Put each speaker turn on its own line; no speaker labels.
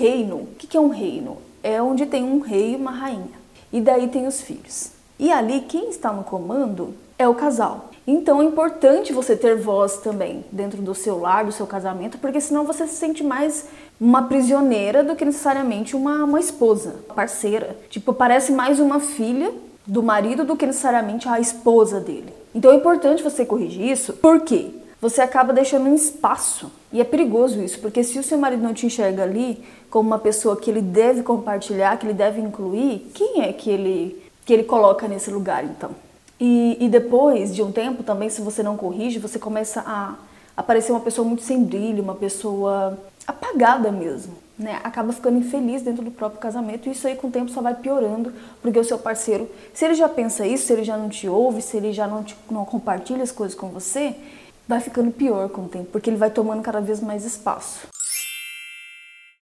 reino, o que é um reino? É onde tem um rei e uma rainha. E daí tem os filhos. E ali quem está no comando é o casal. Então é importante você ter voz também dentro do seu lar, do seu casamento, porque senão você se sente mais uma prisioneira do que necessariamente uma, uma esposa, parceira. Tipo, parece mais uma filha do marido do que necessariamente a esposa dele. Então é importante você corrigir isso, porque você acaba deixando um espaço. E é perigoso isso, porque se o seu marido não te enxerga ali como uma pessoa que ele deve compartilhar, que ele deve incluir, quem é que ele, que ele coloca nesse lugar então? E, e depois de um tempo também, se você não corrige, você começa a aparecer uma pessoa muito sem brilho, uma pessoa apagada mesmo, né? Acaba ficando infeliz dentro do próprio casamento e isso aí com o tempo só vai piorando, porque o seu parceiro, se ele já pensa isso, se ele já não te ouve, se ele já não, te, não compartilha as coisas com você, vai ficando pior com o tempo, porque ele vai tomando cada vez mais espaço.